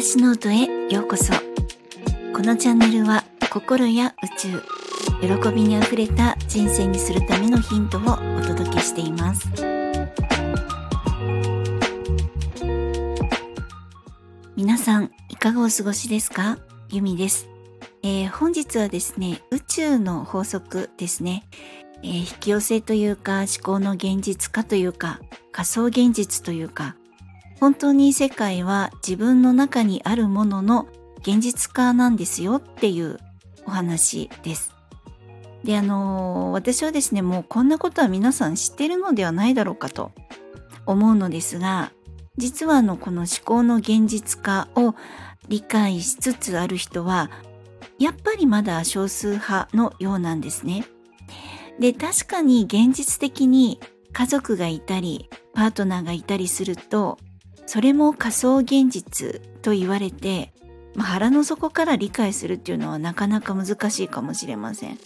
私ノートへようこそ。このチャンネルは心や宇宙喜びにあふれた人生にするためのヒントをお届けしています。皆さんいかがお過ごしですか？ゆみです、えー、本日はですね宇宙の法則ですね、えー、引き寄せというか思考の現実化というか仮想現実というか本当に世界は自分の中にあるものの現実化なんですよっていうお話です。で、あの私はですね、もうこんなことは皆さん知ってるのではないだろうかと思うのですが、実はあのこの思考の現実化を理解しつつある人は、やっぱりまだ少数派のようなんですね。で、確かに現実的に家族がいたり、パートナーがいたりすると、それも仮想現実と言われて、まあ、腹の底から理解するっていうのはなかなか難しいかもしれません。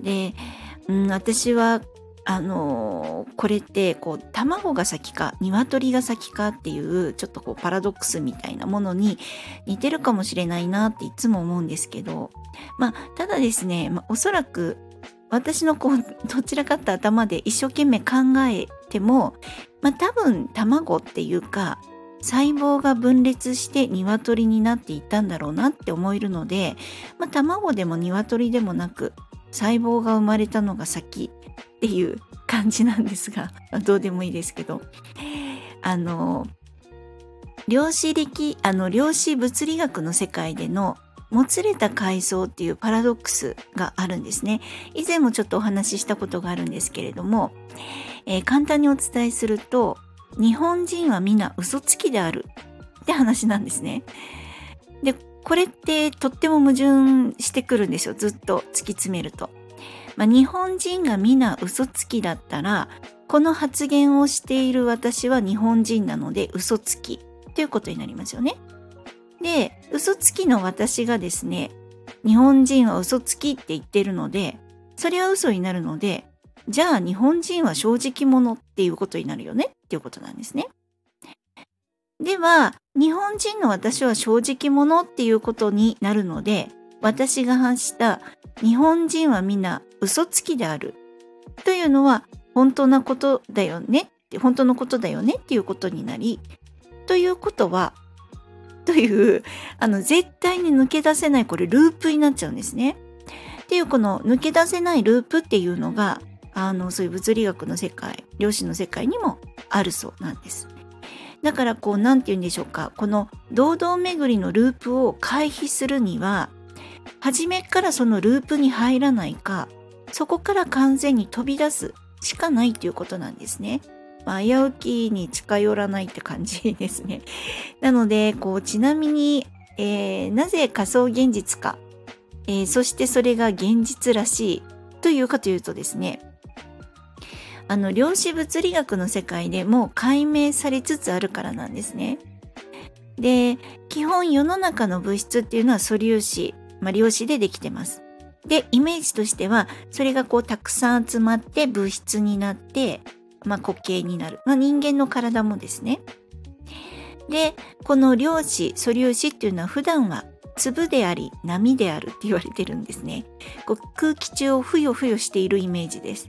で、うん、私はあのー、これってこう卵が先か鶏が先かっていうちょっとこうパラドックスみたいなものに似てるかもしれないなっていつも思うんですけどまあただですね、まあ、おそらく私のこうどちらかって頭で一生懸命考えてもまあ多分卵っていうか細胞が分裂して鶏になっていったんだろうなって思えるので、まあ、卵でも鶏でもなく細胞が生まれたのが先っていう感じなんですが、どうでもいいですけど。あの量子力あの量子物理学の世界でのもつれた階層っていうパラドックスがあるんですね。以前もちょっとお話ししたことがあるんですけれども、えー、簡単にお伝えすると日本人は皆嘘つきであるって話なんですね。でこれってとっても矛盾してくるんですよずっと突き詰めると。まあ、日本人が皆嘘つきだったらこの発言をしている私は日本人なので嘘つきということになりますよね。で嘘つきの私がですね日本人は嘘つきって言ってるのでそれは嘘になるのでじゃあ日本人は正直者っていうことになるよねっていうことなんですね。では日本人の私は正直者っていうことになるので私が発した日本人はみんな嘘つきであるというのは本当なことだよね本当のことだよねっていうことになりということはというあの絶対に抜け出せないこれループになっちゃうんですね。っていうこの抜け出せないループっていうのがあのそういう物理学の世界量子の世界にもあるそうなんです。だからこう何て言うんでしょうかこの堂々巡りのループを回避するには初めからそのループに入らないかそこから完全に飛び出すしかないということなんですね。まあ、危うきに近寄らないって感じですね。なのでこうちなみに、えー、なぜ仮想現実か、えー、そしてそれが現実らしいというかというとですねあの量子物理学の世界でも解明されつつあるからなんですね。で基本世の中の物質っていうのは素粒子、まあ、量子でできてます。でイメージとしてはそれがこうたくさん集まって物質になって、まあ、固形になる、まあ、人間の体もですね。でこの量子素粒子っていうのは普段は粒であり波であるって言われてるんですね。こう空気中をふよふよしているイメージです。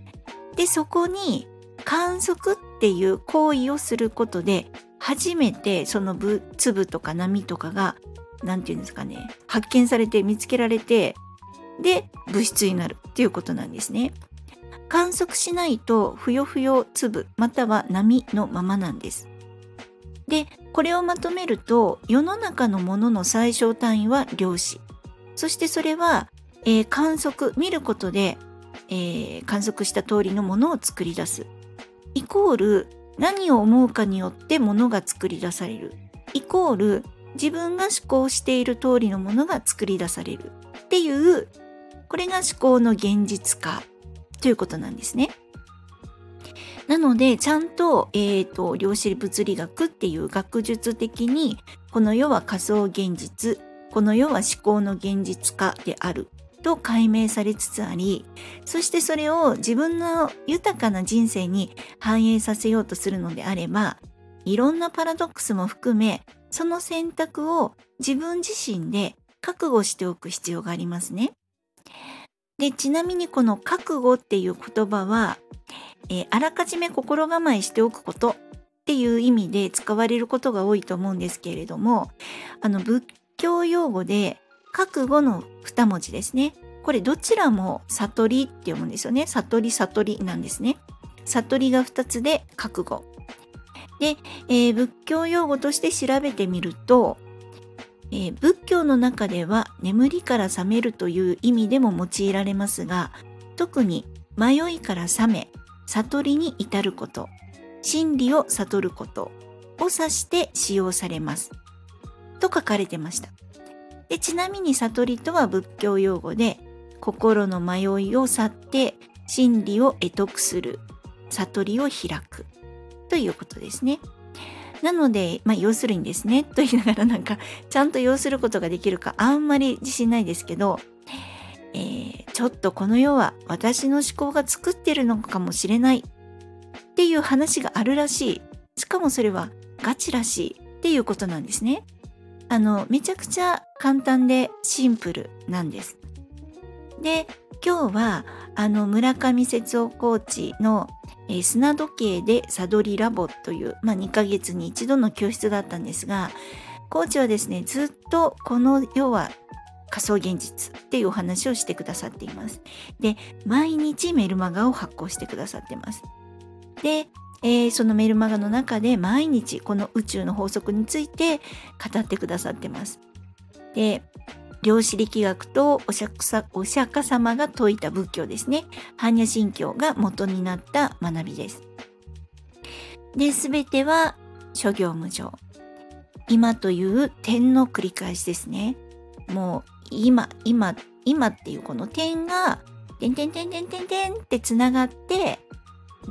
でそこに観測っていう行為をすることで初めてその粒とか波とかが何て言うんですかね発見されて見つけられてで物質になるっていうことなんですね。観測しないとふよふよ粒または波のままなんです。でこれをまとめると世の中のものの最小単位は量子。そしてそれは、えー、観測見ることでえー、観測した通りのものを作り出す。イコール何を思うかによってものが作り出される。イコール自分が思考している通りのものが作り出される。っていうこれが思考の現実化。ということなんですね。なのでちゃんと,、えーと量子物理学っていう学術的にこの世は仮想現実この世は思考の現実化であると解明されつつありそしてそれを自分の豊かな人生に反映させようとするのであればいろんなパラドックスも含めその選択を自分自身で覚悟しておく必要がありますね。でちなみにこの覚悟っていう言葉は、えー、あらかじめ心構えしておくことっていう意味で使われることが多いと思うんですけれどもあの仏教用語で覚悟の2文字ですね。これどちらも悟りって読むんですよね。悟り悟りなんですね。悟りが2つで覚悟。で、えー、仏教用語として調べてみると、えー、仏教の中では眠りから覚めるという意味でも用いられますが特に迷いから覚め悟りに至ること真理を悟ることを指して使用されますと書かれてましたでちなみに悟りとは仏教用語で心の迷いを去って真理を得得する悟りを開くということですね。なので、まあ、要するにですね、と言いながらなんか、ちゃんと要することができるか、あんまり自信ないですけど、えー、ちょっとこの世は私の思考が作ってるのかもしれないっていう話があるらしい。しかもそれはガチらしいっていうことなんですね。あの、めちゃくちゃ簡単でシンプルなんです。で、今日は、あの、村上節夫コーチのえー、砂時計でサドリラボという、まあ、2ヶ月に一度の教室だったんですがコーチはですねずっとこの世は仮想現実っていうお話をしてくださっています。で毎日メルマガを発行してくださってます。で、えー、そのメルマガの中で毎日この宇宙の法則について語ってくださってます。で量子力学とお釈お釈迦様が説いた仏教ですね。般若心経が元になった学びです。で、すべては諸行無常。今という点の繰り返しですね。もう今、今、今っていうこの点が、点点点点点点ってつながって、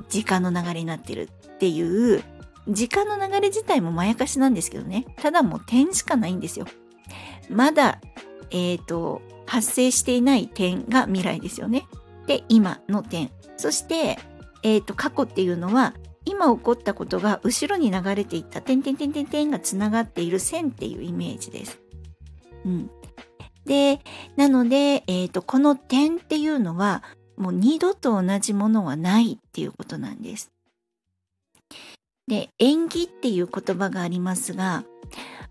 時間の流れになってるっていう、時間の流れ自体もまやかしなんですけどね。ただもう点しかないんですよ。まだえ、ー、と、発生していない点が未来ですよね。で、今の点。そして、え、ー、と、過去っていうのは、今起こったことが後ろに流れていった点点点点点がつながっている線っていうイメージです。うん。で、なので、えっ、ー、と、この点っていうのは、もう二度と同じものはないっていうことなんです。で、縁起っていう言葉がありますが、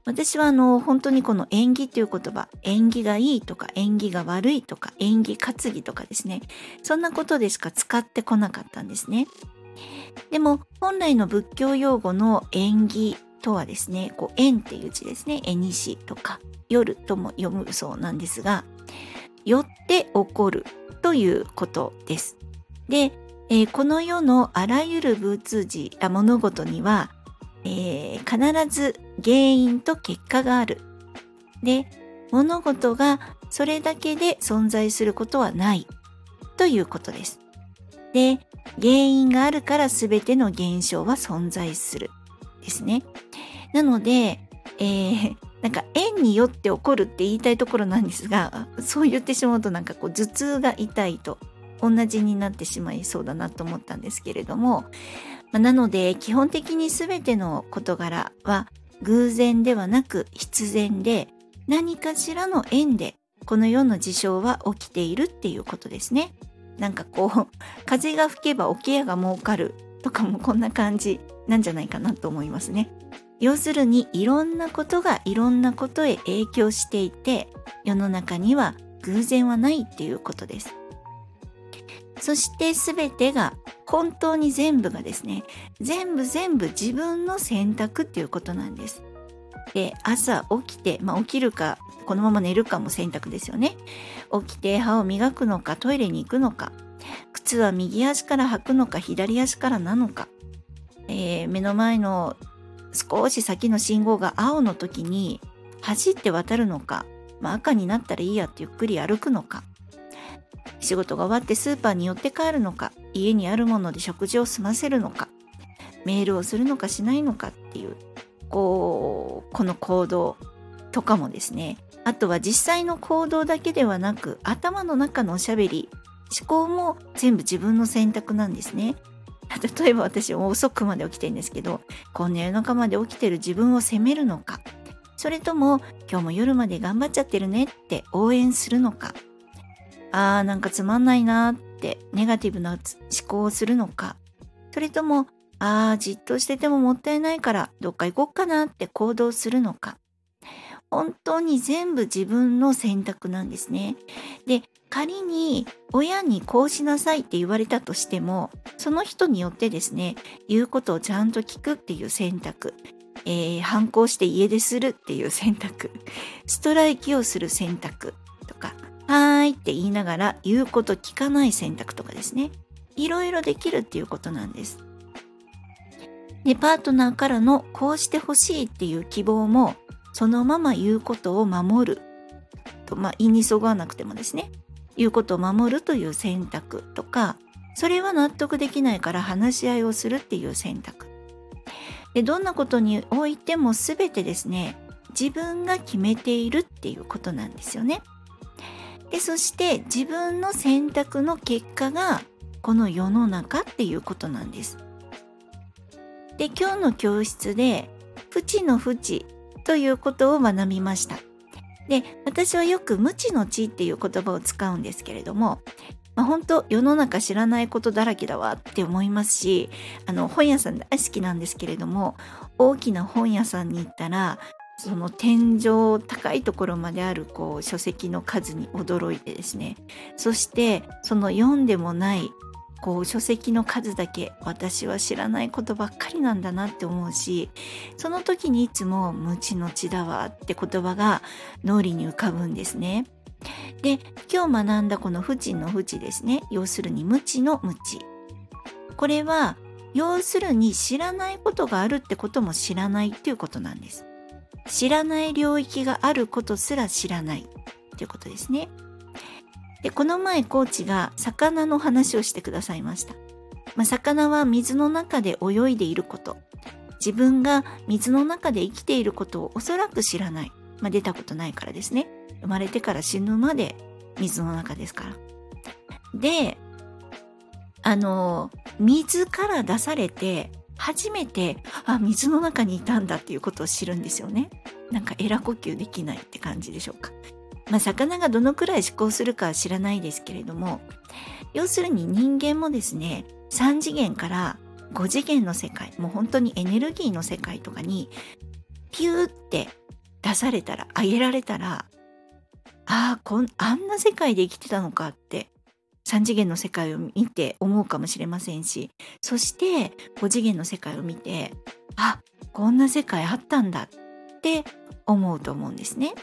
私はあの本当にこの縁起という言葉縁起がいいとか縁起が悪いとか縁起担ぎとかですね。そんなことでしか使ってこなかったんですね。でも本来の仏教用語の縁起とはですねこう縁っていう字ですね。縁西とか夜とも読むそうなんですがよって起こるということです。で、えー、この世のあらゆる仏事物事にはえー、必ず原因と結果がある。で、物事がそれだけで存在することはないということです。で、原因があるから全ての現象は存在するですね。なので、えー、なんか縁によって起こるって言いたいところなんですが、そう言ってしまうとなんかこう頭痛が痛いと同じになってしまいそうだなと思ったんですけれども、まあ、なので基本的に全ての事柄は偶然ではなく必然で何かしらの縁でこの世の事象は起きているっていうことですね。なんかこう 風が吹けば桶屋が儲かるとかもこんな感じなんじゃないかなと思いますね。要するにいろんなことがいろんなことへ影響していて世の中には偶然はないっていうことです。そして全てが本当に全部がですね全部全部自分の選択っていうことなんです。で朝起きて、まあ、起きるかこのまま寝るかも選択ですよね。起きて歯を磨くのかトイレに行くのか靴は右足から履くのか左足からなのか、えー、目の前の少し先の信号が青の時に走って渡るのか、まあ、赤になったらいいやってゆっくり歩くのか仕事が終わってスーパーに寄って帰るのか家にあるもので食事を済ませるのかメールをするのかしないのかっていうこうこの行動とかもですねあとは実際の行動だけではなく頭の中のおしゃべり思考も全部自分の選択なんですね。例えば私遅くまで起きてるんですけどこんな夜中まで起きてる自分を責めるのかそれとも今日も夜まで頑張っちゃってるねって応援するのかあーなんかつまんないなってネガティブな思考をするのか。それともああじっとしててももったいないからどっか行こっかなって行動するのか。本当に全部自分の選択なんですね。で仮に親にこうしなさいって言われたとしてもその人によってですね言うことをちゃんと聞くっていう選択、えー、反抗して家出するっていう選択。ストライキをする選択とか「はーい」って言いながら言うこと聞かない選択とかですね。いろいろできるっていうことなんです。でパートナーからのこうしてほしいっていう希望もそのまま言うことを守る。と、まあ、言いにそぐわなくてもですね。言うことを守るという選択とかそれは納得できないから話し合いをするっていう選択。でどんなことにおいても全てですね自分が決めているっていうことなんですよね。でそして自分の選択の結果がこの世の中っていうことなんですで今日の教室で「不知の不知」ということを学びました。で私はよく無知の知っていう言葉を使うんですけれども、まあ、本当世の中知らないことだらけだわって思いますしあの本屋さん大好きなんですけれども大きな本屋さんに行ったらその天井高いところまであるこう書籍の数に驚いてですねそしてその読んでもないこう書籍の数だけ私は知らないことばっかりなんだなって思うしその時にいつも「無知の知だわ」って言葉が脳裏に浮かぶんですね。で今日学んだこの「不知の不知」ですね要するに無知の無知これは要するに知らないことがあるってことも知らないっていうことなんです。知らない領域があることすら知らない。っていうことですね。でこの前コーチが魚の話をしてくださいました、まあ、魚は水の中で泳いでいること。自分が水の中で生きていることをおそらく知らない、まあ、出たことないからですね。生まれてから死ぬまで水の中ですから。であの水から出されて初めてあ水の中にいたんだっていうことを知るんですよね。なんかエラ呼吸できないって感じでしょうか。まあ、魚がどのくらい思考するかは知らないですけれども要するに人間もですね3次元から5次元の世界もう本当にエネルギーの世界とかにピューって出されたらあげられたらああこんあんな世界で生きてたのかって3次元の世界を見て思うかもしれませんしそして5次元の世界を見てあこんな世界あったんだって思うと思うんですね。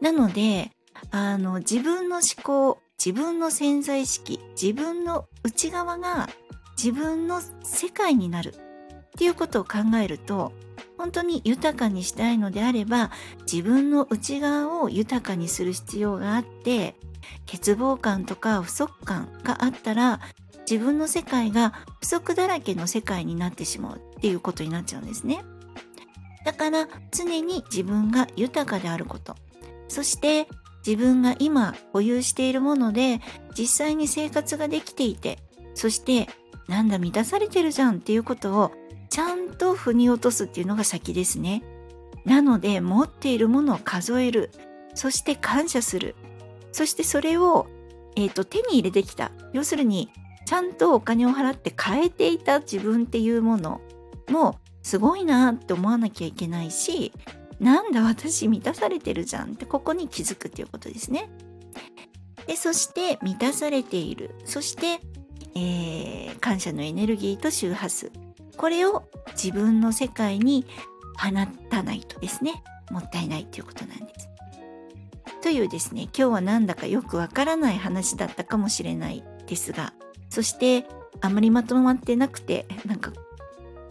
なのであの自分の思考自分の潜在意識自分の内側が自分の世界になるっていうことを考えると本当に豊かにしたいのであれば自分の内側を豊かにする必要があって欠乏感とか不足感があったら自分の世界が不足だらけの世界になってしまうっていうことになっちゃうんですね。だから常に自分が豊かであることそして自分が今保有しているもので実際に生活ができていてそしてなんだ満たされてるじゃんっていうことをちゃんと腑に落とすっていうのが先ですね。なので持っているものを数える。そして感謝する。そしてそれを、えーと、手に入れてきた。要するにちゃんとお金を払って変えていた。自分っていうものもすごいなって思わなきゃいけないしなんだ私満たされてるじゃんってここに気づくっていうことですね。でそして満たされている。そして、えー、感謝のエネルギーと周波数。これを自分の世界に放たないとですねもったいないということなんです。というですね今日はなんだかよくわからない話だったかもしれないですがそしてあまりまとまってなくてなんか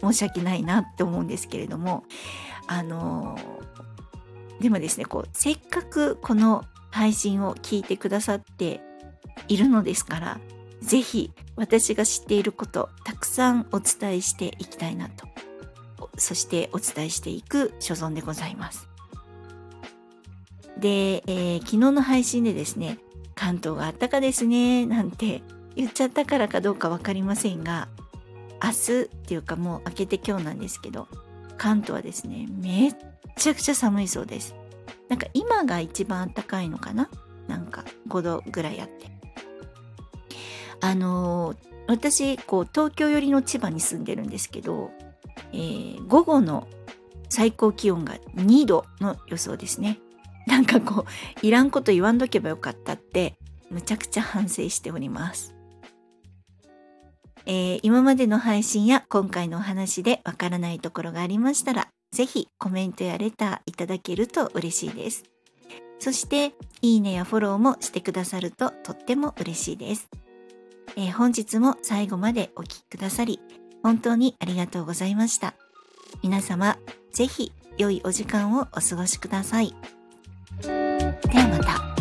申し訳ないなって思うんですけれどもあのでもですねこうせっかくこの配信を聞いてくださっているのですから是非私が知っていることたくさんお伝えしていきたいなとそしてお伝えしていく所存でございます。で、えー、昨日の配信でですね関東があったかですねなんて言っちゃったからかどうか分かりませんが明日っていうかもう明けて今日なんですけど関東はですねめっちゃくちゃ寒いそうです。なんか今が一番暖かいのかな？なんか5度ぐらいあって。あの、私、こう、東京寄りの千葉に住んでるんですけど、えー、午後の最高気温が2度の予想ですね。なんかこう、いらんこと言わんとけばよかったって、むちゃくちゃ反省しております。えー、今までの配信や今回のお話でわからないところがありましたら、ぜひコメントやレターいただけると嬉しいです。そして、いいねやフォローもしてくださるととっても嬉しいです。えー、本日も最後までお聴きくださり、本当にありがとうございました。皆様、ぜひ良いお時間をお過ごしください。ではまた。